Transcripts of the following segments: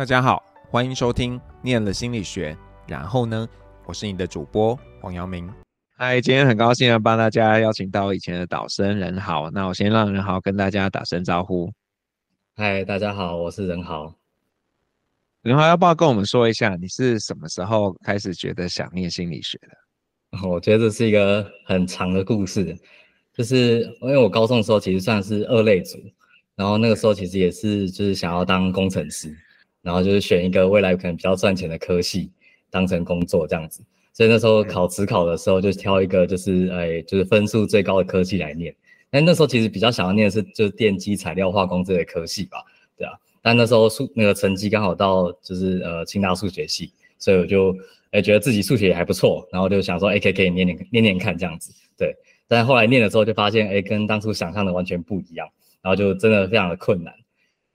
大家好，欢迎收听《念了心理学》，然后呢，我是你的主播黄阳明。嗨，今天很高兴要帮大家邀请到以前的导生任豪。那我先让任豪跟大家打声招呼。嗨，大家好，我是任豪。任豪要不要跟我们说一下，你是什么时候开始觉得想念心理学的？我觉得这是一个很长的故事，就是因为我高中的时候其实算是二类组，然后那个时候其实也是就是想要当工程师。然后就是选一个未来可能比较赚钱的科系当成工作这样子，所以那时候考职考的时候就挑一个就是哎就是分数最高的科系来念。但那时候其实比较想要念的是就是电机材料化工这类科系吧，对啊。但那时候数那个成绩刚好到就是呃清大数学系，所以我就哎觉得自己数学也还不错，然后就想说哎可以可以念念念念看这样子，对。但后来念了之后就发现哎跟当初想象的完全不一样，然后就真的非常的困难。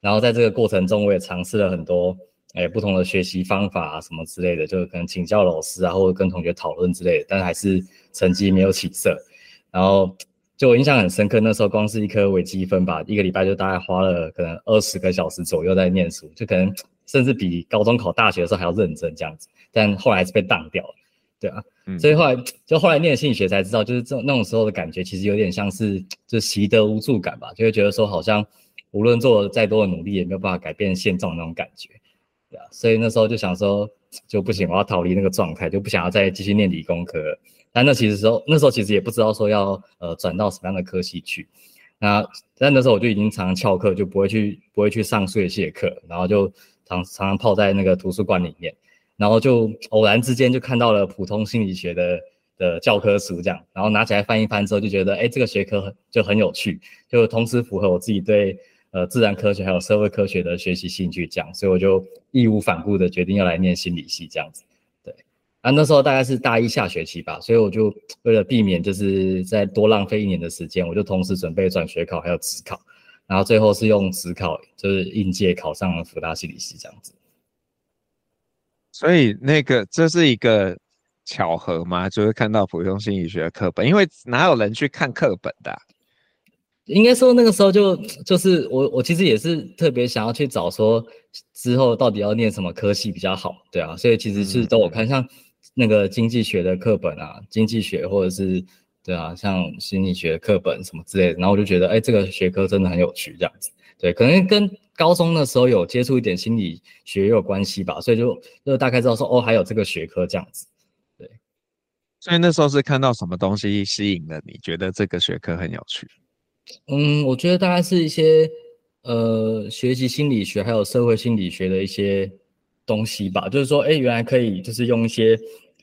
然后在这个过程中，我也尝试了很多，诶，不同的学习方法啊，什么之类的，就可能请教老师啊，或者跟同学讨论之类的，但还是成绩没有起色。然后就我印象很深刻，那时候光是一科微积分吧，一个礼拜就大概花了可能二十个小时左右在念书，就可能甚至比高中考大学的时候还要认真这样子。但后来还是被当掉了，对啊，嗯、所以后来就后来念心理学才知道，就是这种那种时候的感觉，其实有点像是就习得无助感吧，就会觉得说好像。无论做了再多的努力，也没有办法改变现状那种感觉，对啊，所以那时候就想说，就不行，我要逃离那个状态，就不想要再继续念理工科。但那其实时候，那时候其实也不知道说要呃转到什么样的科系去。那但那时候我就已经常常翘课，就不会去不会去上数学系的课，然后就常常常泡在那个图书馆里面，然后就偶然之间就看到了普通心理学的的教科书这样，然后拿起来翻一翻之后，就觉得哎，这个学科就很有趣，就同时符合我自己对。呃，自然科学还有社会科学的学习兴趣这样，所以我就义无反顾的决定要来念心理系这样子。对，啊，那时候大概是大一下学期吧，所以我就为了避免就是再多浪费一年的时间，我就同时准备转学考还有指考，然后最后是用指考就是应届考上了福大心理系这样子。所以那个这是一个巧合吗？就是看到普通心理学课本，因为哪有人去看课本的？应该说那个时候就就是我我其实也是特别想要去找说之后到底要念什么科系比较好，对啊，所以其实是都我看像那个经济学的课本啊，经济学或者是对啊，像心理学的课本什么之类的，然后我就觉得哎，这个学科真的很有趣这样子，对，可能跟高中的时候有接触一点心理学也有关系吧，所以就就大概知道说哦，还有这个学科这样子，对，所以那时候是看到什么东西吸引了你，觉得这个学科很有趣？嗯，我觉得大概是一些呃学习心理学还有社会心理学的一些东西吧。就是说，哎，原来可以就是用一些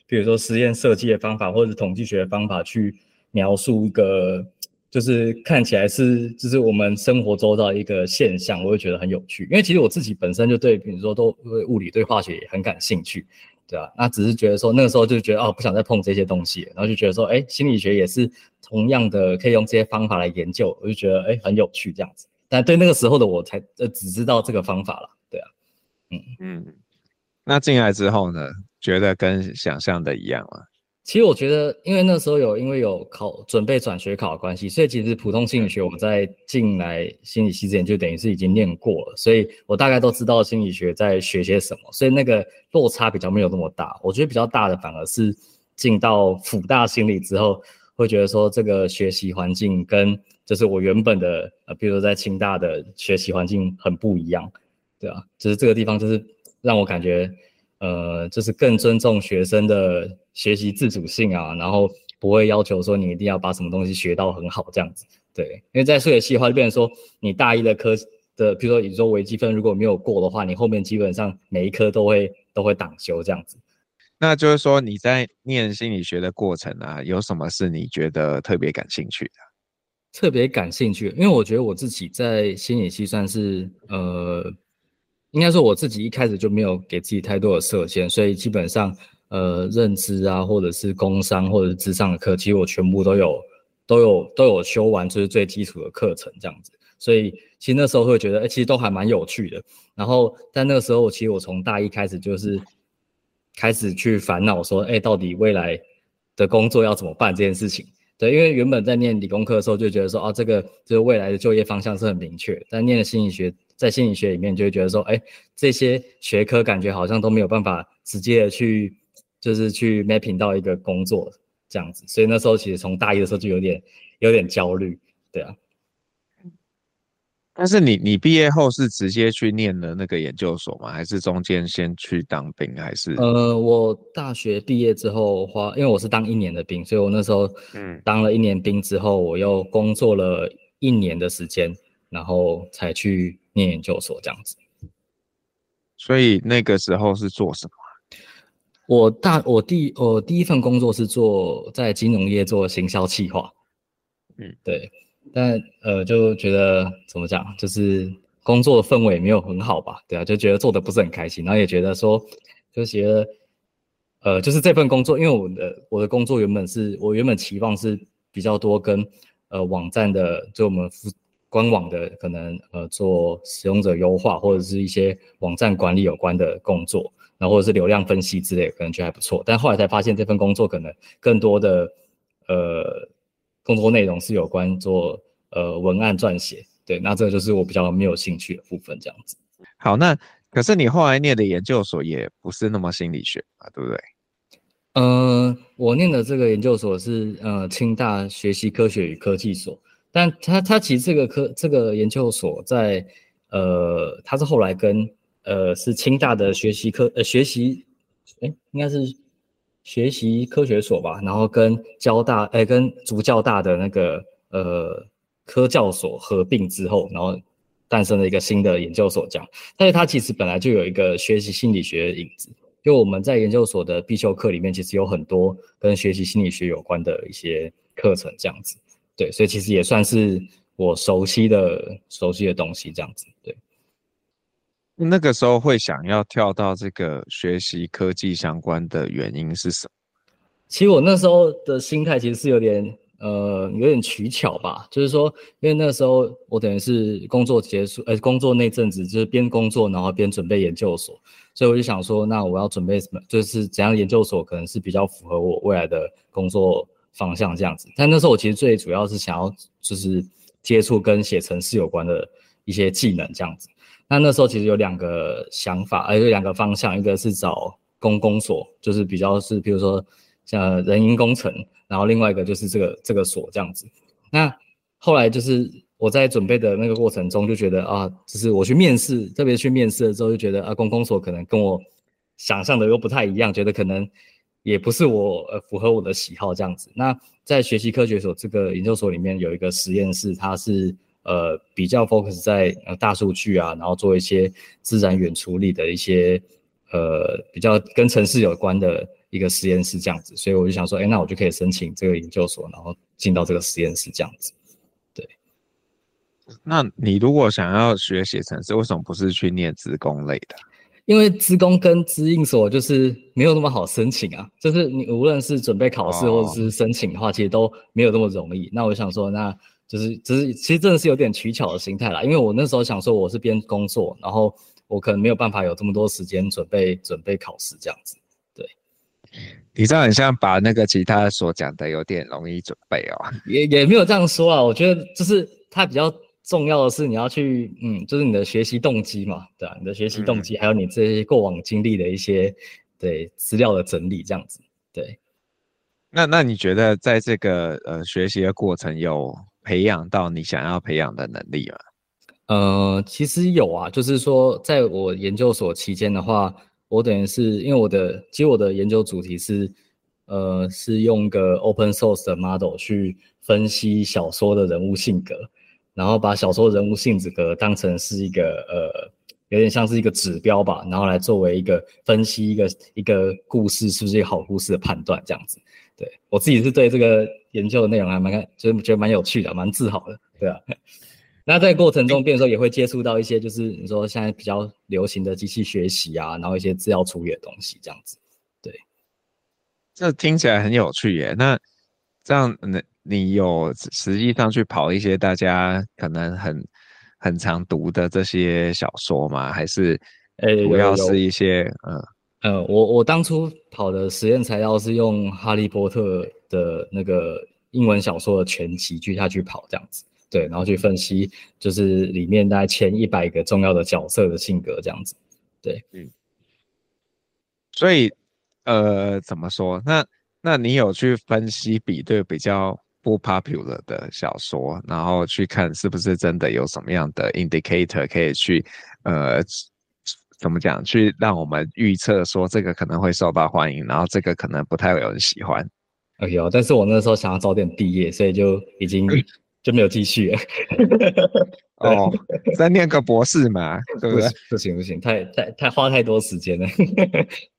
比如说实验设计的方法或者统计学的方法去描述一个就是看起来是就是我们生活周遭的一个现象，我会觉得很有趣。因为其实我自己本身就对比如说都对物理对化学也很感兴趣。对啊，那只是觉得说那个时候就觉得哦，不想再碰这些东西，然后就觉得说，哎，心理学也是同样的，可以用这些方法来研究，我就觉得哎很有趣这样子。但对那个时候的我才呃只知道这个方法了，对啊，嗯嗯。那进来之后呢，觉得跟想象的一样吗？其实我觉得，因为那时候有因为有考准备转学考的关系，所以其实普通心理学我在进来心理系之前就等于是已经念过了，所以我大概都知道心理学在学些什么，所以那个落差比较没有那么大。我觉得比较大的反而是进到辅大心理之后，会觉得说这个学习环境跟就是我原本的呃，比如说在清大的学习环境很不一样，对啊，就是这个地方就是让我感觉。呃，就是更尊重学生的学习自主性啊，然后不会要求说你一定要把什么东西学到很好这样子，对。因为在数学系的话，就变成说你大一的科的，比如说你说微积分如果没有过的话，你后面基本上每一科都会都会挡修这样子。那就是说你在念心理学的过程啊，有什么是你觉得特别感兴趣的？特别感兴趣，因为我觉得我自己在心理系算是呃。应该说我自己一开始就没有给自己太多的设限，所以基本上，呃，认知啊，或者是工商，或者是智商的课，其实我全部都有，都有都有修完，就是最基础的课程这样子。所以其实那时候会觉得，哎，其实都还蛮有趣的。然后在那个时候，其实我从大一开始就是开始去烦恼说，哎，到底未来的工作要怎么办这件事情。对，因为原本在念理工科的时候就觉得说，啊，这个就是未来的就业方向是很明确，但念了心理学。在心理学里面就会觉得说，哎，这些学科感觉好像都没有办法直接的去，就是去 mapping 到一个工作这样子，所以那时候其实从大一的时候就有点有点焦虑，对啊。但是你你毕业后是直接去念了那个研究所吗？还是中间先去当兵？还是？呃，我大学毕业之后花，因为我是当一年的兵，所以我那时候嗯当了一年兵之后，我又工作了一年的时间，然后才去念研究所这样子。所以那个时候是做什么？我大我第我第一份工作是做在金融业做行销企划，嗯，对。但呃，就觉得怎么讲，就是工作的氛围没有很好吧，对啊，就觉得做的不是很开心，然后也觉得说，就觉得，呃，就是这份工作，因为我的我的工作原本是我原本期望是比较多跟呃网站的，就我们官网的可能呃做使用者优化或者是一些网站管理有关的工作，然后或者是流量分析之类，可能觉得还不错，但后来才发现这份工作可能更多的呃。工作内容是有关做呃文案撰写，对，那这个就是我比较没有兴趣的部分，这样子。好，那可是你后来念的研究所也不是那么心理学啊，对不对？呃，我念的这个研究所是呃清大学习科学与科技所，但它它其实这个科这个研究所在呃它是后来跟呃是清大的学习科呃学习哎应该是。学习科学所吧，然后跟交大，哎，跟竹教大的那个呃科教所合并之后，然后诞生了一个新的研究所，这样。但是它其实本来就有一个学习心理学的影子，就我们在研究所的必修课里面，其实有很多跟学习心理学有关的一些课程，这样子。对，所以其实也算是我熟悉的熟悉的东西，这样子。对。那个时候会想要跳到这个学习科技相关的原因是什么？其实我那时候的心态其实是有点呃有点取巧吧，就是说，因为那个时候我等于是工作结束，呃，工作那阵子就是边工作然后边准备研究所，所以我就想说，那我要准备什么？就是怎样研究所可能是比较符合我未来的工作方向这样子。但那时候我其实最主要是想要就是接触跟写程式有关的一些技能这样子。那那时候其实有两个想法，呃，有两个方向，一个是找公公所，就是比较是比如说像人因工程，然后另外一个就是这个这个所这样子。那后来就是我在准备的那个过程中就觉得啊，就是我去面试，特别去面试的时候就觉得啊，公公所可能跟我想象的又不太一样，觉得可能也不是我呃符合我的喜好这样子。那在学习科学所这个研究所里面有一个实验室，它是。呃，比较 focus 在呃大数据啊，然后做一些自然远处理的一些呃比较跟城市有关的一个实验室这样子，所以我就想说，哎，那我就可以申请这个研究所，然后进到这个实验室这样子。对，那你如果想要学写程式，为什么不是去念职工类的？因为资工跟资应所就是没有那么好申请啊，就是你无论是准备考试或者是申请的话，其实都没有那么容易。那我想说，那。就是，只是其实真的是有点取巧的心态啦，因为我那时候想说我是边工作，然后我可能没有办法有这么多时间准备准备考试这样子。对，你这样很像把那个其他所讲的有点容易准备哦，也也没有这样说啊。我觉得就是它比较重要的是你要去，嗯，就是你的学习动机嘛，对啊，你的学习动机，还有你这些过往经历的一些对资料的整理这样子。对，那那你觉得在这个呃学习的过程有？培养到你想要培养的能力吗？呃，其实有啊，就是说，在我研究所期间的话，我等于是因为我的，其实我的研究主题是，呃，是用个 open source 的 model 去分析小说的人物性格，然后把小说人物性格当成是一个呃，有点像是一个指标吧，然后来作为一个分析一个一个故事是不是一个好故事的判断，这样子。对，我自己是对这个研究的内容还蛮看，就是觉得蛮有趣的，蛮自豪的，对啊。那在过程中，变的时候也会接触到一些，就是你说现在比较流行的机器学习啊，然后一些资料处理的东西，这样子。对，这听起来很有趣耶。那这样，那你有实际上去跑一些大家可能很很常读的这些小说吗？还是，呃，主要是一些嗯。呃，我我当初跑的实验材料是用《哈利波特》的那个英文小说的全集去下去跑这样子，对，然后去分析就是里面大概前一百个重要的角色的性格这样子，对，嗯，所以呃怎么说？那那你有去分析比对比较不 popular 的小说，然后去看是不是真的有什么样的 indicator 可以去呃。怎么讲？去让我们预测说这个可能会受到欢迎，然后这个可能不太有人喜欢。哎呦，但是我那时候想要早点毕业，所以就已经 就没有继续了。哦，再念个博士嘛，对不对？不行不行，太太太花太多时间了。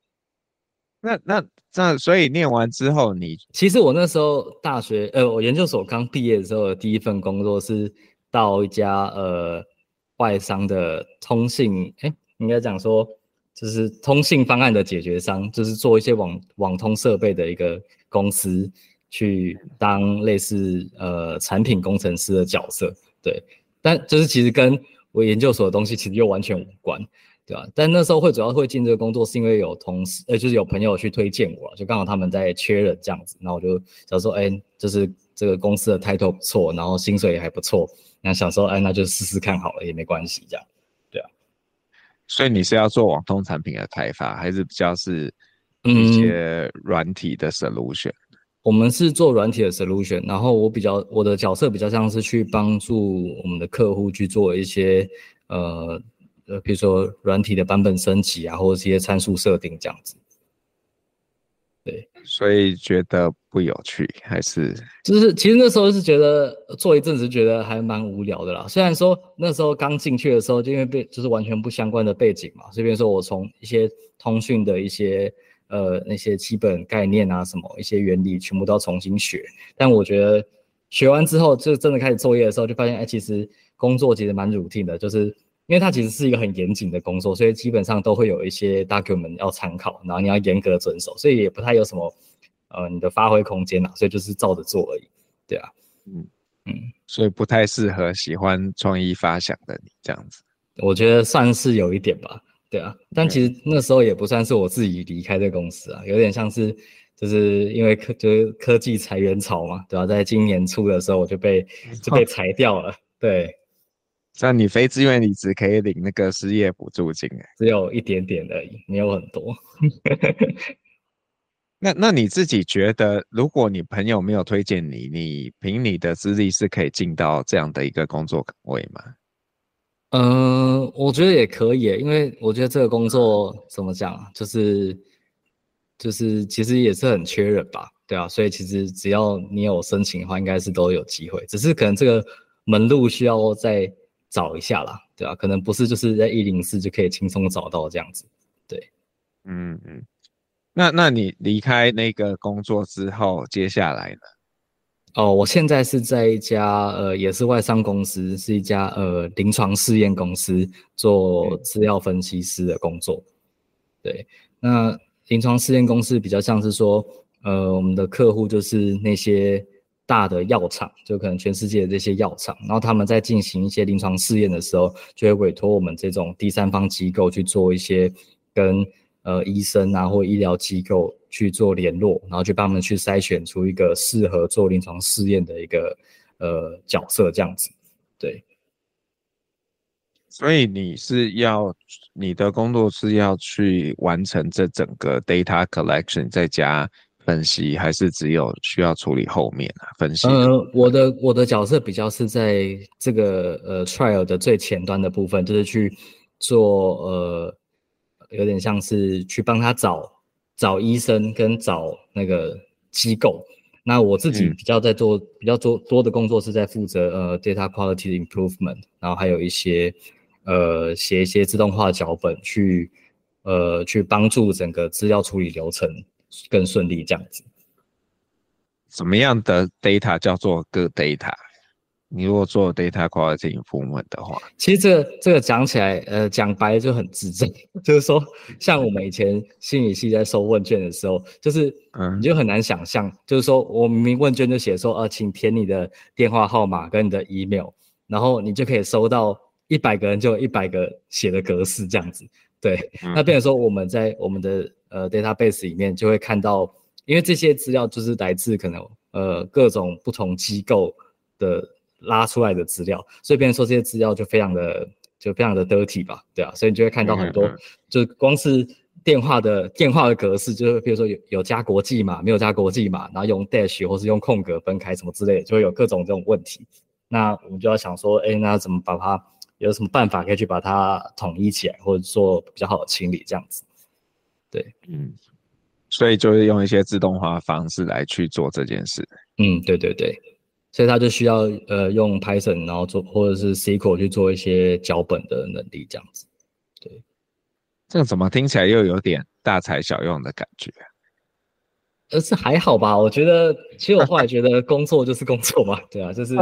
那那那，所以念完之后你，其实我那时候大学呃，我研究所刚毕业的时候的第一份工作是到一家呃外商的通信哎。诶应该讲说，就是通信方案的解决商，就是做一些网网通设备的一个公司，去当类似呃产品工程师的角色，对。但就是其实跟我研究所的东西其实又完全无关，对吧？但那时候会主要会进这个工作，是因为有同事，呃，就是有朋友去推荐我，就刚好他们在缺人这样子，然后我就想说，哎，就是这个公司的 title 不错，然后薪水也还不错，那想说，哎，那就试试看好了，也没关系这样。对啊所以你是要做网通产品的开发，还是比较是一些软体的 solution？嗯，我们是做软体的 solution，然后我比较我的角色比较像是去帮助我们的客户去做一些呃呃，比如说软体的版本升级啊，或者是一些参数设定这样子。对，所以觉得不有趣，还是就是其实那时候是觉得做一阵子觉得还蛮无聊的啦。虽然说那时候刚进去的时候，就因为背就是完全不相关的背景嘛，这边说我从一些通讯的一些呃那些基本概念啊什么一些原理全部都要重新学。但我觉得学完之后，就真的开始作业的时候，就发现哎，其实工作其实蛮 routine 的，就是。因为它其实是一个很严谨的工作，所以基本上都会有一些 document 要参考，然后你要严格遵守，所以也不太有什么呃你的发挥空间呐，所以就是照着做而已，对啊，嗯嗯，所以不太适合喜欢创意发想的你这样子，我觉得算是有一点吧，对啊，但其实那时候也不算是我自己离开这个公司啊，有点像是就是因为科就是科技裁员潮嘛，对吧？在今年初的时候我就被就被 裁掉了，对。像你非自愿离职可以领那个失业补助金，只有一点点而已，没有很多。那那你自己觉得，如果你朋友没有推荐你，你凭你的资历是可以进到这样的一个工作岗位吗？嗯、呃，我觉得也可以，因为我觉得这个工作怎么讲，就是就是其实也是很缺人吧，对啊，所以其实只要你有申请的话，应该是都有机会，只是可能这个门路需要再。找一下啦，对啊，可能不是就是在一零四就可以轻松找到这样子，对，嗯嗯，那那你离开那个工作之后，接下来呢？哦，我现在是在一家呃，也是外商公司，是一家呃临床试验公司做资料分析师的工作，对，那临床试验公司比较像是说，呃，我们的客户就是那些。大的药厂，就可能全世界的这些药厂，然后他们在进行一些临床试验的时候，就会委托我们这种第三方机构去做一些跟呃医生啊或医疗机构去做联络，然后去帮他们去筛选出一个适合做临床试验的一个呃角色这样子。对，所以你是要你的工作是要去完成这整个 data collection，再加。分析还是只有需要处理后面啊？分析。呃，我的我的角色比较是在这个呃 trial 的最前端的部分，就是去做呃，有点像是去帮他找找医生跟找那个机构。那我自己比较在做、嗯、比较多多的工作是在负责呃 data quality improvement，然后还有一些呃写一些自动化脚本去呃去帮助整个资料处理流程。更顺利这样子，什么样的 data 叫做 good data？你如果做 data quality improvement 的话，其实这个这个讲起来，呃，讲白了就很智障，就是说，像我们以前心理系在收问卷的时候，就是，嗯，你就很难想象，就是说我明明问卷就写说，呃，请填你的电话号码跟你的 email，然后你就可以收到一百个人就有一百个写的格式这样子，对，嗯、那变成说我们在我们的。呃，database 里面就会看到，因为这些资料就是来自可能呃各种不同机构的拉出来的资料，所以变成说这些资料就非常的就非常的 dirty 吧，对啊，所以你就会看到很多，就光是电话的电话的格式，就是比如说有有加国际码，没有加国际码，然后用 dash 或是用空格分开什么之类的，就会有各种这种问题。那我们就要想说，哎，那怎么把它有什么办法可以去把它统一起来，或者做比较好的清理这样子？对，嗯，所以就是用一些自动化方式来去做这件事。嗯，对对对，所以他就需要呃用 Python，然后做或者是 SQL 去做一些脚本的能力这样子。对，这个怎么听起来又有点大材小用的感觉？呃，是还好吧？我觉得，其实我后来觉得工作就是工作嘛，对啊，就是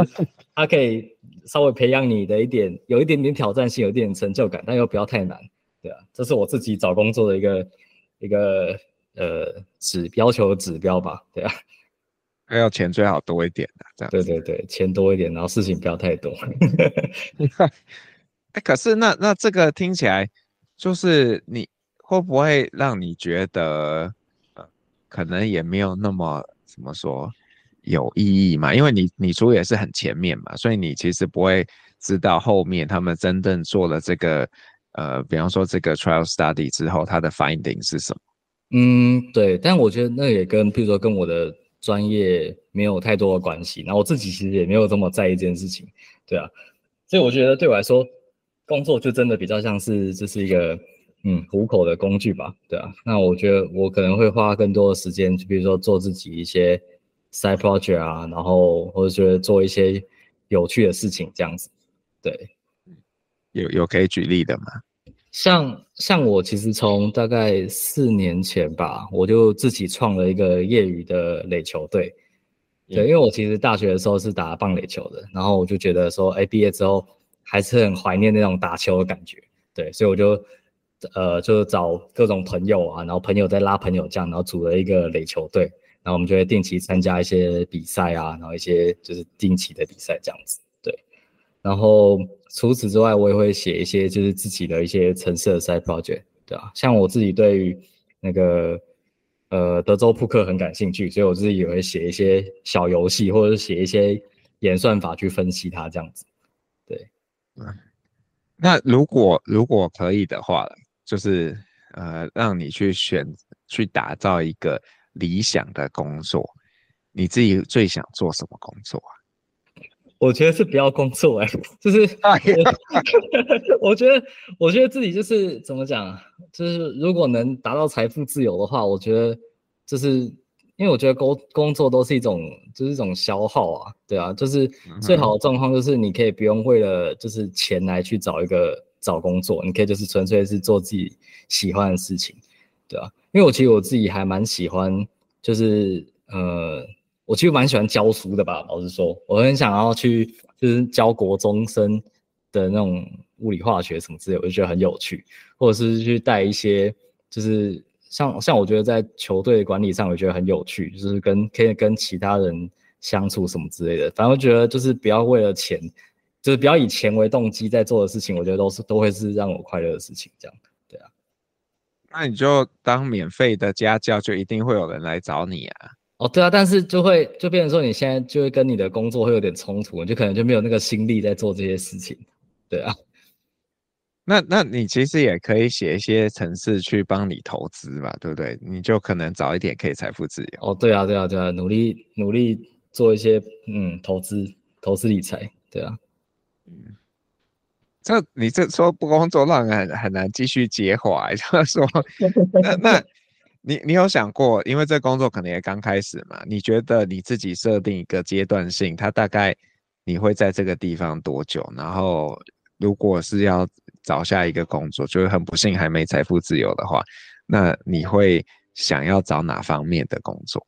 它可以稍微培养你的一点，有一点点挑战性，有一点成就感，但又不要太难，对啊，这是我自己找工作的一个一个呃指要求指标吧，对啊，还要钱最好多一点的，这样，对对对，钱多一点，然后事情不要太多。哎、欸，可是那那这个听起来，就是你会不会让你觉得？呃可能也没有那么怎么说有意义嘛，因为你你出也是很前面嘛，所以你其实不会知道后面他们真正做了这个呃，比方说这个 trial study 之后，它的 finding 是什么？嗯，对，但我觉得那也跟，譬如说跟我的专业没有太多的关系，那我自己其实也没有这么在意这件事情，对啊，所以我觉得对我来说，工作就真的比较像是这是一个。嗯，糊口的工具吧，对啊。那我觉得我可能会花更多的时间，就比如说做自己一些 side project 啊，然后或者觉得做一些有趣的事情这样子。对，有有可以举例的吗？像像我其实从大概四年前吧，我就自己创了一个业余的垒球队。对，因为我其实大学的时候是打棒垒球的，然后我就觉得说，哎，毕业之后还是很怀念那种打球的感觉。对，所以我就。呃，就是找各种朋友啊，然后朋友再拉朋友这样，然后组了一个垒球队，然后我们就会定期参加一些比赛啊，然后一些就是定期的比赛这样子，对。然后除此之外，我也会写一些就是自己的一些程式的 side project，对啊，像我自己对于那个呃德州扑克很感兴趣，所以我自己也会写一些小游戏，或者是写一些演算法去分析它这样子，对。嗯，那如果如果可以的话。就是呃，让你去选去打造一个理想的工作，你自己最想做什么工作啊？我觉得是不要工作哎、欸，就是 我觉得我觉得自己就是怎么讲，就是如果能达到财富自由的话，我觉得就是因为我觉得工工作都是一种就是一种消耗啊，对啊，就是最好的状况就是你可以不用为了就是钱来去找一个。找工作，你可以就是纯粹是做自己喜欢的事情，对啊，因为我其实我自己还蛮喜欢，就是呃，我其实蛮喜欢教书的吧。老实说，我很想要去就是教国中生的那种物理化学什么之类，我就觉得很有趣。或者是去带一些，就是像像我觉得在球队管理上，我觉得很有趣，就是跟可以跟其他人相处什么之类的。反正我觉得就是不要为了钱。就是不要以钱为动机在做的事情，我觉得都是都会是让我快乐的事情，这样，那你就当免费的家教，就一定会有人来找你啊。哦，对啊，但是就会就变成说你现在就会跟你的工作会有点冲突，你就可能就没有那个心力在做这些事情，对啊。那那你其实也可以写一些程式去帮你投资嘛，对不对？你就可能早一点可以财富自由。哦，对啊，对啊，对啊，努力努力做一些嗯投资投资理财，对啊。嗯，这你这说不工作，让人很很难继续接话。就是说，那那你你有想过，因为这工作可能也刚开始嘛？你觉得你自己设定一个阶段性，它大概你会在这个地方多久？然后，如果是要找下一个工作，就是很不幸还没财富自由的话，那你会想要找哪方面的工作？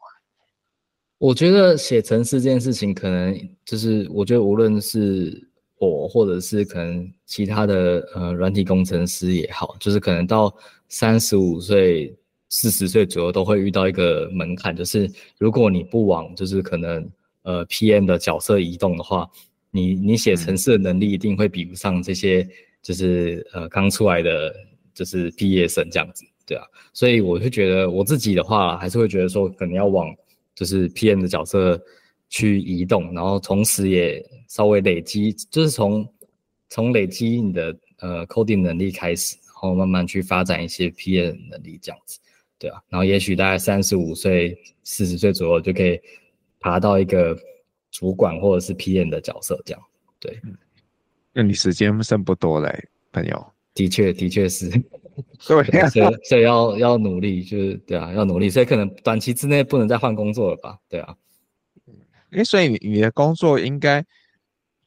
我觉得写程式这件事情，可能就是我觉得无论是。我或者是可能其他的呃软体工程师也好，就是可能到三十五岁、四十岁左右都会遇到一个门槛，就是如果你不往就是可能呃 PM 的角色移动的话，你你写程式的能力一定会比不上这些就是呃刚出来的就是毕业生这样子，对啊，所以我会觉得我自己的话还是会觉得说可能要往就是 PM 的角色。去移动，然后同时也稍微累积，就是从从累积你的呃 coding 能力开始，然后慢慢去发展一些 PM 能力这样子，对啊，然后也许大概三十五岁、四十岁左右就可以爬到一个主管或者是 PM 的角色这样，对。那你时间剩不多嘞，朋友。的确，的确是。对 啊，所以所以要要努力，就是对啊，要努力，所以可能短期之内不能再换工作了吧？对啊。哎，所以你你的工作应该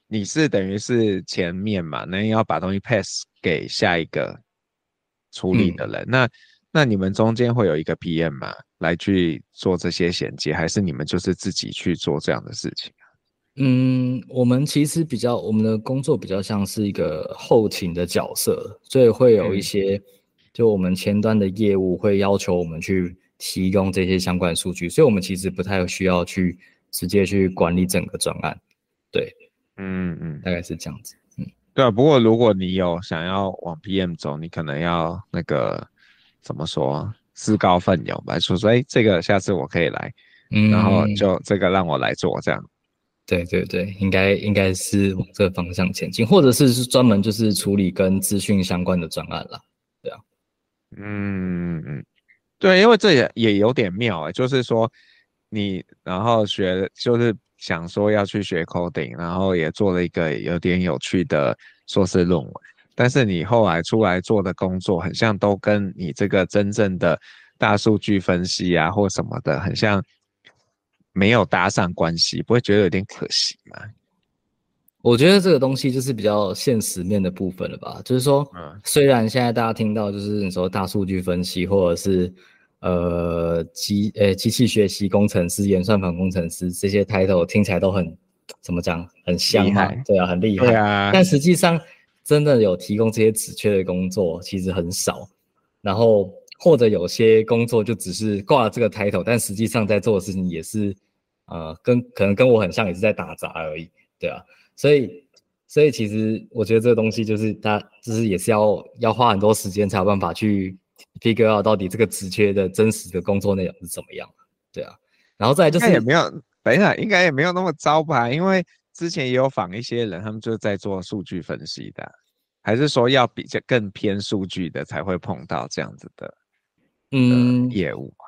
你是等于是前面嘛，那你要把东西 pass 给下一个处理的人。嗯、那那你们中间会有一个 PM 嘛，来去做这些衔接，还是你们就是自己去做这样的事情？嗯，我们其实比较我们的工作比较像是一个后勤的角色，所以会有一些、嗯、就我们前端的业务会要求我们去提供这些相关数据，所以我们其实不太需要去。直接去管理整个专案，对，嗯嗯，大概是这样子，嗯，对啊。不过如果你有想要往 PM 走，你可能要那个怎么说，自告奋勇吧，说说哎，这个下次我可以来，嗯，然后就这个让我来做这样。对对对，应该应该是往这个方向前进，或者是是专门就是处理跟资讯相关的专案了，对啊，嗯嗯，对，因为这也也有点妙哎，就是说。你然后学就是想说要去学 coding，然后也做了一个有点有趣的硕士论文，但是你后来出来做的工作，很像都跟你这个真正的大数据分析啊或什么的，很像没有搭上关系，不会觉得有点可惜吗？我觉得这个东西就是比较现实面的部分了吧，就是说，嗯，虽然现在大家听到就是你说大数据分析或者是。呃，机呃机器学习工程师、演算法工程师这些 title 听起来都很怎么讲，很香嘛，对啊，很厉害。啊、但实际上，真的有提供这些职缺的工作其实很少。然后或者有些工作就只是挂了这个 title，但实际上在做的事情也是呃跟可能跟我很像，也是在打杂而已，对啊。所以所以其实我觉得这个东西就是它就是也是要要花很多时间才有办法去。Figure out 到底这个职缺的真实的工作内容是怎么样？对啊，然后再来就是也没有，等一下应该也没有那么糟吧？因为之前也有访一些人，他们就是在做数据分析的，还是说要比较更偏数据的才会碰到这样子的嗯业务啊？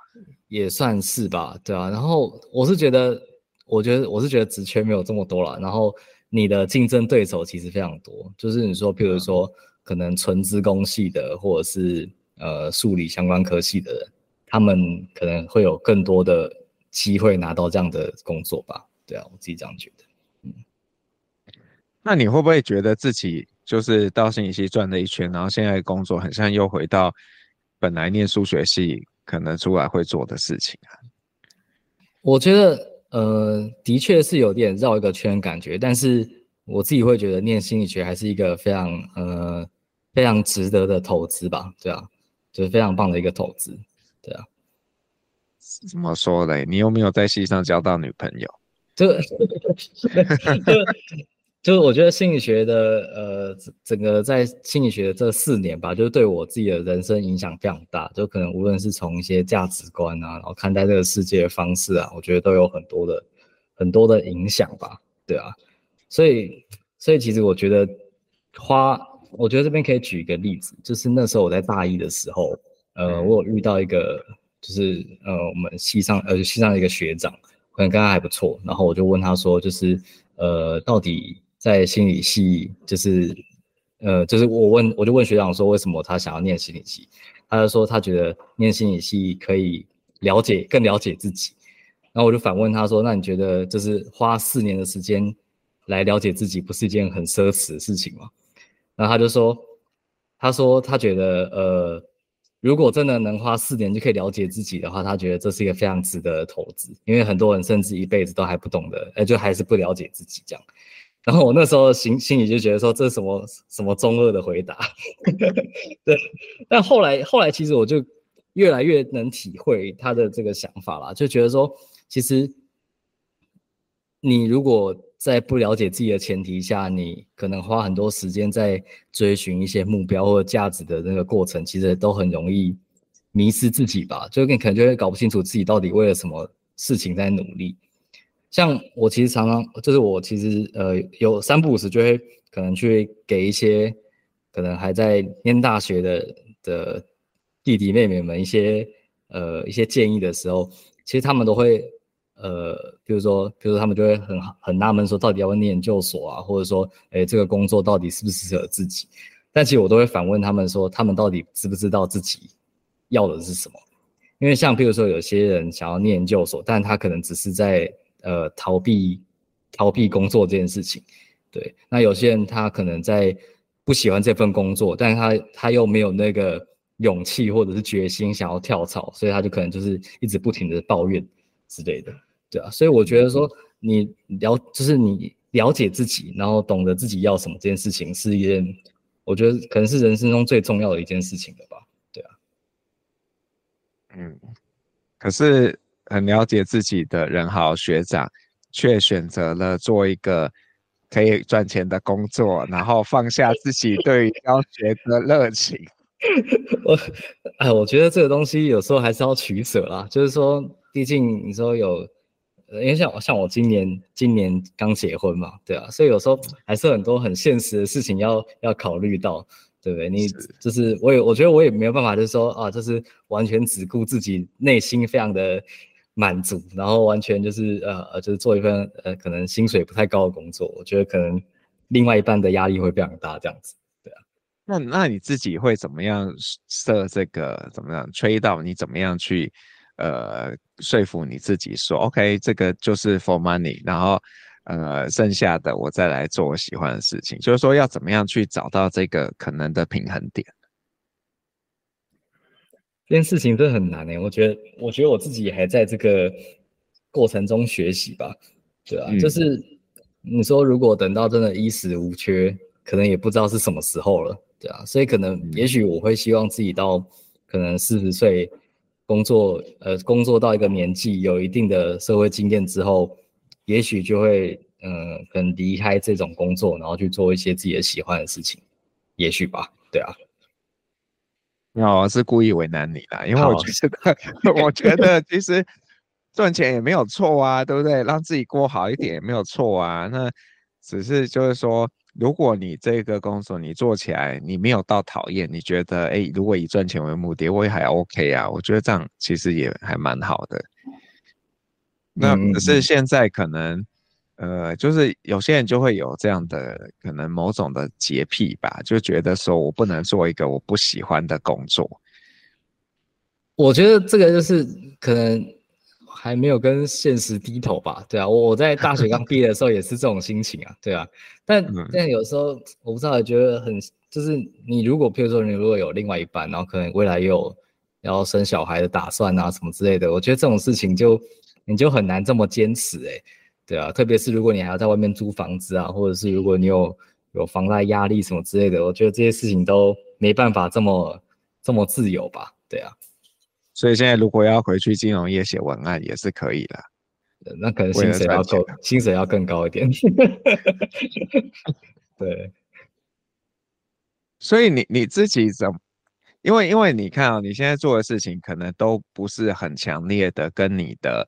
也算是吧，对啊。然后我是觉得，我觉得我是觉得职缺没有这么多了，然后你的竞争对手其实非常多，就是你说，譬如说、嗯、可能纯资工系的，或者是。呃，数理相关科系的人，他们可能会有更多的机会拿到这样的工作吧？对啊，我自己这样觉得。嗯，那你会不会觉得自己就是到心理系转了一圈，然后现在工作很像又回到本来念数学系可能出来会做的事情啊？我觉得，呃，的确是有点绕一个圈感觉，但是我自己会觉得念心理学还是一个非常呃非常值得的投资吧？对啊。就是非常棒的一个投资，对啊。怎么说嘞？你有没有在戏上交到女朋友？就 就就我觉得心理学的呃，整个在心理学的这四年吧，就是对我自己的人生影响非常大。就可能无论是从一些价值观啊，然后看待这个世界的方式啊，我觉得都有很多的很多的影响吧。对啊，所以所以其实我觉得花。我觉得这边可以举一个例子，就是那时候我在大一的时候，呃，我有遇到一个，就是呃，我们系上呃系上的一个学长，可能跟他还不错，然后我就问他说，就是呃，到底在心理系，就是呃，就是我问，我就问学长说，为什么他想要念心理系？他就说他觉得念心理系可以了解更了解自己，然后我就反问他说，那你觉得就是花四年的时间来了解自己，不是一件很奢侈的事情吗？然后他就说，他说他觉得，呃，如果真的能花四年就可以了解自己的话，他觉得这是一个非常值得投资，因为很多人甚至一辈子都还不懂得，哎，就还是不了解自己这样。然后我那时候心心里就觉得说，这是什么什么中二的回答，对。但后来后来其实我就越来越能体会他的这个想法啦，就觉得说，其实你如果在不了解自己的前提下，你可能花很多时间在追寻一些目标或价值的那个过程，其实都很容易迷失自己吧。就你可能就会搞不清楚自己到底为了什么事情在努力。像我其实常常就是我其实呃有三不五时就会可能去给一些可能还在念大学的的弟弟妹妹们一些呃一些建议的时候，其实他们都会呃比如说比如说他们就会很很纳闷说到底要不要念研究所啊，或者说诶这个工作到底适不适合自己？但其实我都会反问他们说，他们到底知不知道自己要的是什么？因为像比如说有些人想要念研究所，但他可能只是在呃，逃避逃避工作这件事情，对。那有些人他可能在不喜欢这份工作，但他他又没有那个勇气或者是决心想要跳槽，所以他就可能就是一直不停的抱怨之类的，对啊。所以我觉得说你了就是你了解自己，然后懂得自己要什么这件事情，是一件我觉得可能是人生中最重要的一件事情了吧，对啊。嗯，可是。很了解自己的人豪学长，却选择了做一个可以赚钱的工作，然后放下自己对于教学的热情。我哎，我觉得这个东西有时候还是要取舍啦。就是说，毕竟你说有，因为像像我今年今年刚结婚嘛，对啊，所以有时候还是很多很现实的事情要要考虑到，对不对？你就是我也我觉得我也没有办法，就是说啊，就是完全只顾自己内心非常的。满足，然后完全就是呃呃，就是做一份呃可能薪水不太高的工作，我觉得可能另外一半的压力会非常大，这样子，对啊。那那你自己会怎么样设这个怎么样吹到你怎么样去呃说服你自己说，OK，这个就是 for money，然后呃剩下的我再来做我喜欢的事情，就是说要怎么样去找到这个可能的平衡点。这件事情真的很难诶、欸，我觉得，我觉得我自己也还在这个过程中学习吧，对啊，嗯、就是你说如果等到真的衣食无缺，可能也不知道是什么时候了，对啊，所以可能也许我会希望自己到可能四十岁工作，呃，工作到一个年纪，有一定的社会经验之后，也许就会，嗯、呃，可能离开这种工作，然后去做一些自己的喜欢的事情，也许吧，对啊。我是故意为难你啦，因为我觉得，我觉得其实赚钱也没有错啊，对不对？让自己过好一点也没有错啊。那只是就是说，如果你这个工作你做起来你没有到讨厌，你觉得哎、欸，如果以赚钱为目的，我也还 OK 啊。我觉得这样其实也还蛮好的。那可是现在可能。呃，就是有些人就会有这样的可能某种的洁癖吧，就觉得说我不能做一个我不喜欢的工作。我觉得这个就是可能还没有跟现实低头吧，对啊，我我在大学刚毕业的时候也是这种心情啊，对啊，但但有时候我不知道，觉得很就是你如果譬如说你如果有另外一半，然后可能未来有要生小孩的打算啊什么之类的，我觉得这种事情就你就很难这么坚持哎、欸。对啊，特别是如果你还要在外面租房子啊，或者是如果你有有房贷压力什么之类的，我觉得这些事情都没办法这么这么自由吧？对啊，所以现在如果要回去金融业写文案也是可以的，那可能薪水要够，薪水要更高一点。对，所以你你自己怎么？因为因为你看啊，你现在做的事情可能都不是很强烈的跟你的。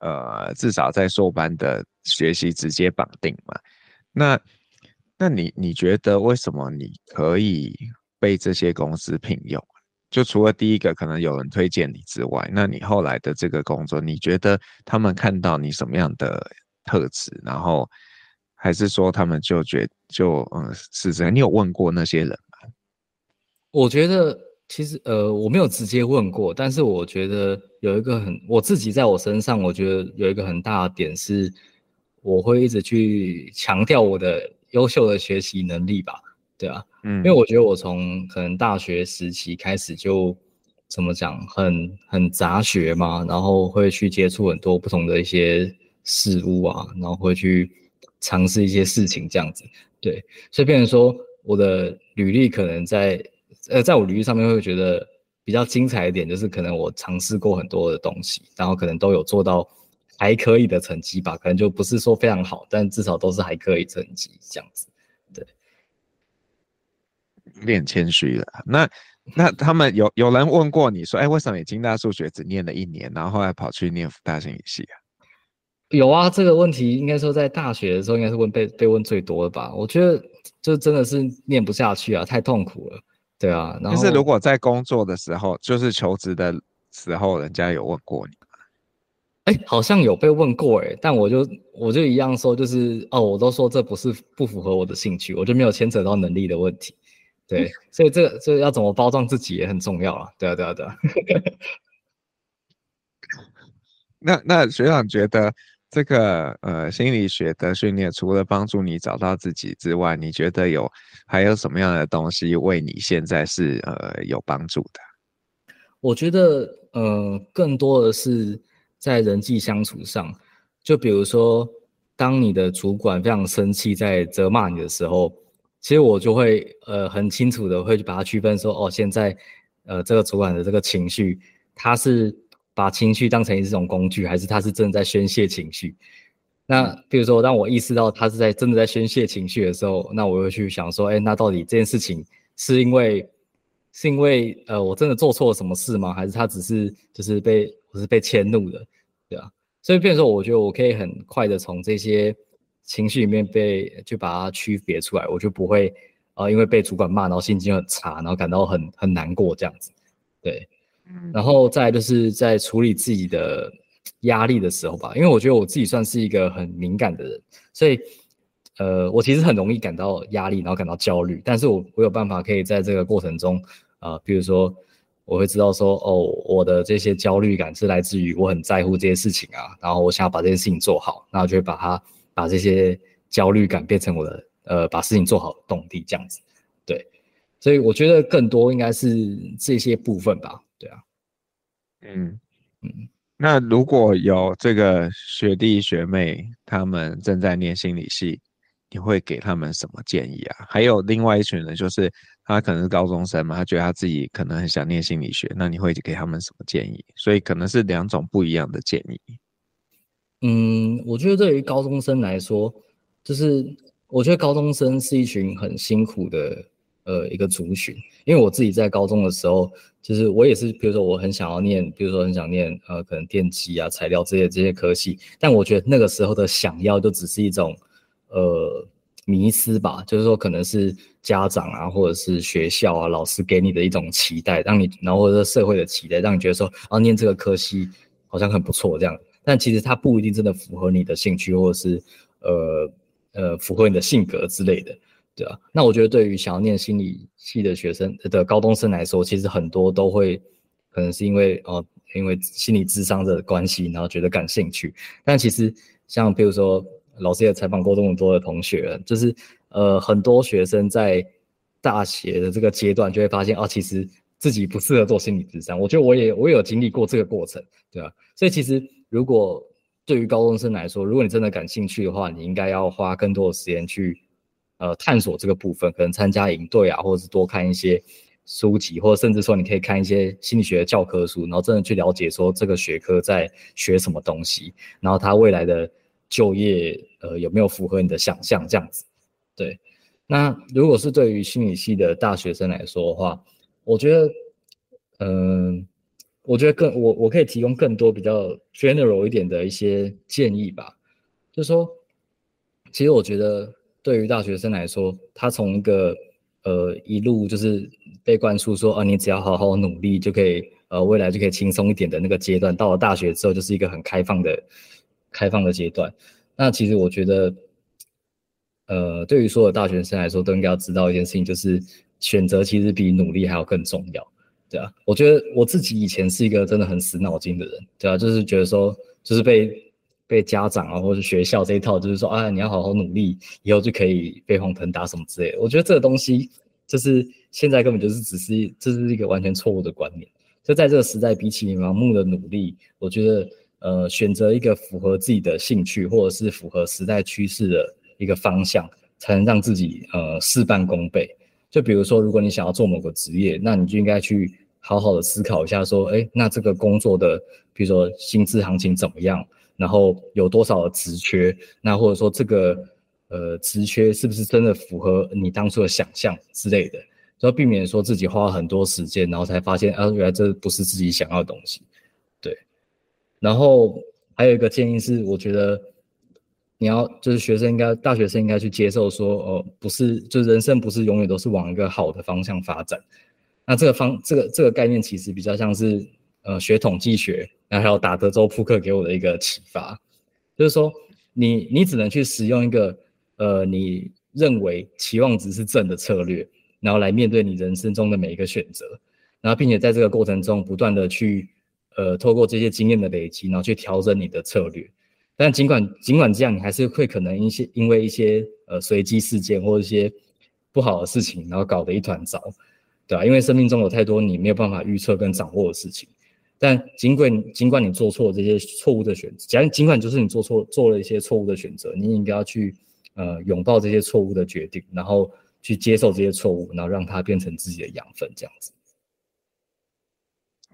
呃，至少在硕班的学习直接绑定嘛。那，那你你觉得为什么你可以被这些公司聘用？就除了第一个可能有人推荐你之外，那你后来的这个工作，你觉得他们看到你什么样的特质？然后还是说他们就觉就嗯是这样？你有问过那些人吗？我觉得。其实呃，我没有直接问过，但是我觉得有一个很我自己在我身上，我觉得有一个很大的点是，我会一直去强调我的优秀的学习能力吧，对啊，嗯，因为我觉得我从可能大学时期开始就怎么讲，很很杂学嘛，然后会去接触很多不同的一些事物啊，然后会去尝试一些事情这样子，对，所以变成说我的履历可能在。呃，在我履历上面会觉得比较精彩一点，就是可能我尝试过很多的东西，然后可能都有做到还可以的成绩吧，可能就不是说非常好，但至少都是还可以成绩这样子。对，有点谦虚了。那那他们有有人问过你说，哎，为什么你清大数学只念了一年，然后后来跑去念辅大心理系啊？有啊，这个问题应该说在大学的时候应该是问被被问最多的吧？我觉得就真的是念不下去啊，太痛苦了。对啊，然后但是如果在工作的时候，就是求职的时候，人家有问过你吗？哎，好像有被问过哎，但我就我就一样说，就是哦，我都说这不是不符合我的兴趣，我就没有牵扯到能力的问题。对，所以这个这个要怎么包装自己也很重要啊。对啊，对啊，对啊。那那学长觉得这个呃心理学的训练，除了帮助你找到自己之外，你觉得有还有什么样的东西为你现在是呃有帮助的？我觉得呃更多的是在人际相处上，就比如说当你的主管非常生气在责骂你的时候，其实我就会呃很清楚的会去把它区分说哦，现在呃这个主管的这个情绪他是。把情绪当成一种工具，还是他是真的在宣泄情绪？那比如说，当我意识到他是在真的在宣泄情绪的时候，那我会去想说，哎，那到底这件事情是因为是因为呃我真的做错了什么事吗？还是他只是就是被我是被迁怒的，对吧？所以，变成说，我觉得我可以很快的从这些情绪里面被就把它区别出来，我就不会呃因为被主管骂，然后心情很差，然后感到很很难过这样子，对。然后再就是在处理自己的压力的时候吧，因为我觉得我自己算是一个很敏感的人，所以呃，我其实很容易感到压力，然后感到焦虑。但是我我有办法可以在这个过程中，呃，比如说我会知道说，哦，我的这些焦虑感是来自于我很在乎这些事情啊，然后我想要把这件事情做好，那我就会把它把这些焦虑感变成我的呃把事情做好的动力，这样子。对，所以我觉得更多应该是这些部分吧。对啊，嗯嗯，那如果有这个学弟学妹他们正在念心理系，你会给他们什么建议啊？还有另外一群人，就是他可能是高中生嘛，他觉得他自己可能很想念心理学，那你会给他们什么建议？所以可能是两种不一样的建议。嗯，我觉得对于高中生来说，就是我觉得高中生是一群很辛苦的。呃，一个族群，因为我自己在高中的时候，就是我也是，比如说我很想要念，比如说很想念，呃，可能电机啊、材料这些这些科系，但我觉得那个时候的想要就只是一种，呃，迷思吧，就是说可能是家长啊，或者是学校啊、老师给你的一种期待，让你，然后或者社会的期待，让你觉得说，啊，念这个科系好像很不错这样，但其实它不一定真的符合你的兴趣，或者是，呃，呃，符合你的性格之类的。对啊，那我觉得对于想要念心理系的学生的高中生来说，其实很多都会可能是因为哦，因为心理智商的关系，然后觉得感兴趣。但其实像比如说老师也采访过这么多的同学，就是呃很多学生在大学的这个阶段就会发现啊，其实自己不适合做心理咨商。我觉得我也我也有经历过这个过程，对啊。所以其实如果对于高中生来说，如果你真的感兴趣的话，你应该要花更多的时间去。呃，探索这个部分，可能参加营队啊，或者是多看一些书籍，或者甚至说你可以看一些心理学的教科书，然后真的去了解说这个学科在学什么东西，然后他未来的就业呃有没有符合你的想象这样子。对，那如果是对于心理系的大学生来说的话，我觉得，嗯、我觉得更我我可以提供更多比较 general 一点的一些建议吧，就是说，其实我觉得。对于大学生来说，他从一个呃一路就是被灌输说啊，你只要好好努力就可以，呃，未来就可以轻松一点的那个阶段，到了大学之后就是一个很开放的开放的阶段。那其实我觉得，呃，对于所有大学生来说，都应该要知道一件事情，就是选择其实比努力还要更重要，对啊。我觉得我自己以前是一个真的很死脑筋的人，对啊，就是觉得说就是被。被家长啊，或者是学校这一套，就是说啊，你要好好努力，以后就可以飞黄腾达什么之类的。我觉得这个东西，就是现在根本就是只是，这是一个完全错误的观念。就在这个时代，比起你盲目的努力，我觉得呃，选择一个符合自己的兴趣，或者是符合时代趋势的一个方向，才能让自己呃事半功倍。就比如说，如果你想要做某个职业，那你就应该去好好的思考一下，说，哎，那这个工作的，比如说薪资行情怎么样？然后有多少的职缺？那或者说这个呃职缺是不是真的符合你当初的想象之类的？要避免说自己花了很多时间，然后才发现啊，原来这不是自己想要的东西。对。然后还有一个建议是，我觉得你要就是学生应该大学生应该去接受说，哦、不是，就人生不是永远都是往一个好的方向发展。那这个方这个这个概念其实比较像是呃学统计学，然后还有打德州扑克给我的一个启发，就是说你你只能去使用一个呃你认为期望值是正的策略，然后来面对你人生中的每一个选择，然后并且在这个过程中不断的去呃透过这些经验的累积，然后去调整你的策略。但尽管尽管这样，你还是会可能一些因为一些呃随机事件或者一些不好的事情，然后搞得一团糟，对吧？因为生命中有太多你没有办法预测跟掌握的事情。但尽管尽管你做错这些错误的选择，假如尽管就是你做错做了一些错误的选择，你应该要去呃拥抱这些错误的决定，然后去接受这些错误，然后让它变成自己的养分，这样子。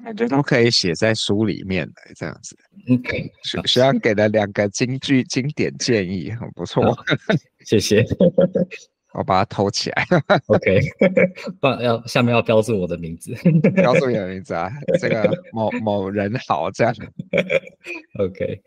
感觉都可以写在书里面的这样子。嗯，学学长给了两个金句经典建议，很不错。谢谢，我把它偷起来。OK，不要下面要标注我的名字，标注你的名字啊，这个某某人好这样。OK，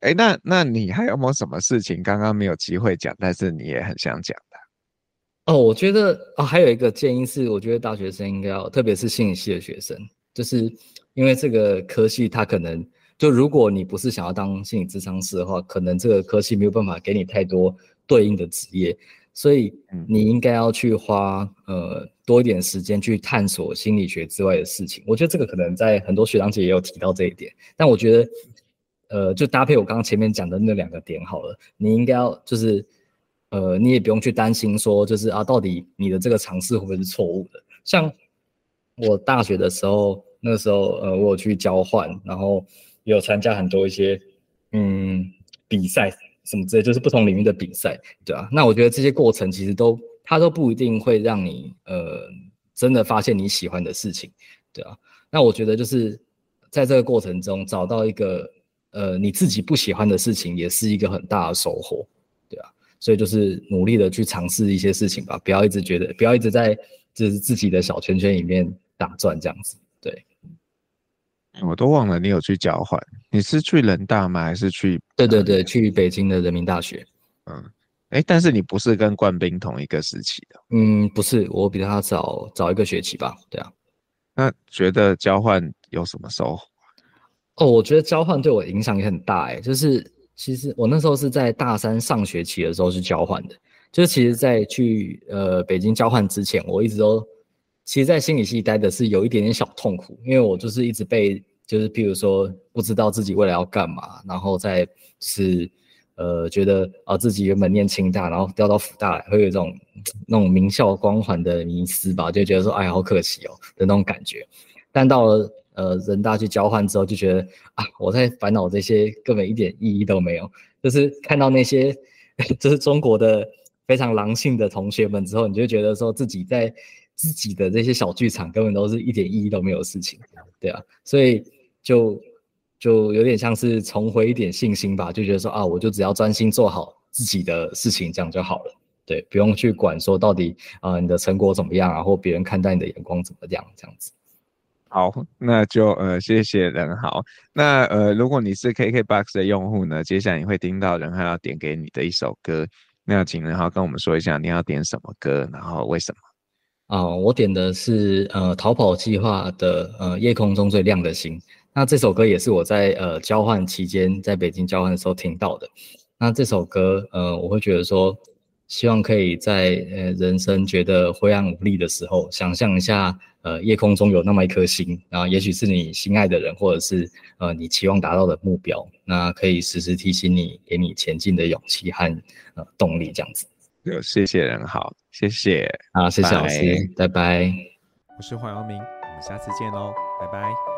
哎、欸，那那你还有没有什么事情刚刚没有机会讲，但是你也很想讲的？哦，我觉得哦，还有一个建议是，我觉得大学生应该要，特别是心理系的学生。就是因为这个科系，它可能就如果你不是想要当心理咨商师的话，可能这个科系没有办法给你太多对应的职业，所以你应该要去花呃多一点时间去探索心理学之外的事情。我觉得这个可能在很多学长姐也有提到这一点，但我觉得呃就搭配我刚刚前面讲的那两个点好了，你应该要就是呃你也不用去担心说就是啊到底你的这个尝试会不会是错误的，像。我大学的时候，那时候，呃，我有去交换，然后也有参加很多一些，嗯，比赛什么之类，就是不同领域的比赛，对啊。那我觉得这些过程其实都，它都不一定会让你，呃，真的发现你喜欢的事情，对啊。那我觉得就是在这个过程中找到一个，呃，你自己不喜欢的事情，也是一个很大的收获，对啊。所以就是努力的去尝试一些事情吧，不要一直觉得，不要一直在就是自己的小圈圈里面。打转这样子，对，我都忘了你有去交换，你是去人大吗？还是去？对对对，去北京的人民大学。嗯，哎、欸，但是你不是跟冠斌同一个时期的？嗯，不是，我比他早早一个学期吧。对啊，那觉得交换有什么收获？哦，我觉得交换对我影响也很大。哎，就是其实我那时候是在大三上学期的时候去交换的，就是其实，在去呃北京交换之前，我一直都。其实，在心理系待的是有一点点小痛苦，因为我就是一直被，就是譬如说，不知道自己未来要干嘛，然后再是，呃，觉得啊自己原本念清大，然后调到福大来，会有一种那种名校光环的迷思吧，就觉得说，哎，好可惜哦的那种感觉。但到了呃人大去交换之后，就觉得啊，我在烦恼这些根本一点意义都没有，就是看到那些 就是中国的非常狼性的同学们之后，你就觉得说自己在。自己的这些小剧场根本都是一点意义都没有的事情，对啊，所以就就有点像是重回一点信心吧，就觉得说啊，我就只要专心做好自己的事情，这样就好了，对，不用去管说到底啊、你的成果怎么样啊，或别人看待你的眼光怎么样，这样子。好，那就呃谢谢仁豪。那呃如果你是 KKBOX 的用户呢，接下来你会听到仁豪要点给你的一首歌，那请仁豪跟我们说一下你要点什么歌，然后为什么？啊、我点的是呃逃跑计划的呃夜空中最亮的星。那这首歌也是我在呃交换期间在北京交换的时候听到的。那这首歌呃我会觉得说，希望可以在呃人生觉得灰暗无力的时候，想象一下呃夜空中有那么一颗星，然后也许是你心爱的人，或者是呃你期望达到的目标，那可以时时提醒你，给你前进的勇气和呃动力这样子。有，谢谢人好，谢谢，好，谢谢老师，拜拜。我是黄耀明，我们下次见喽，拜拜。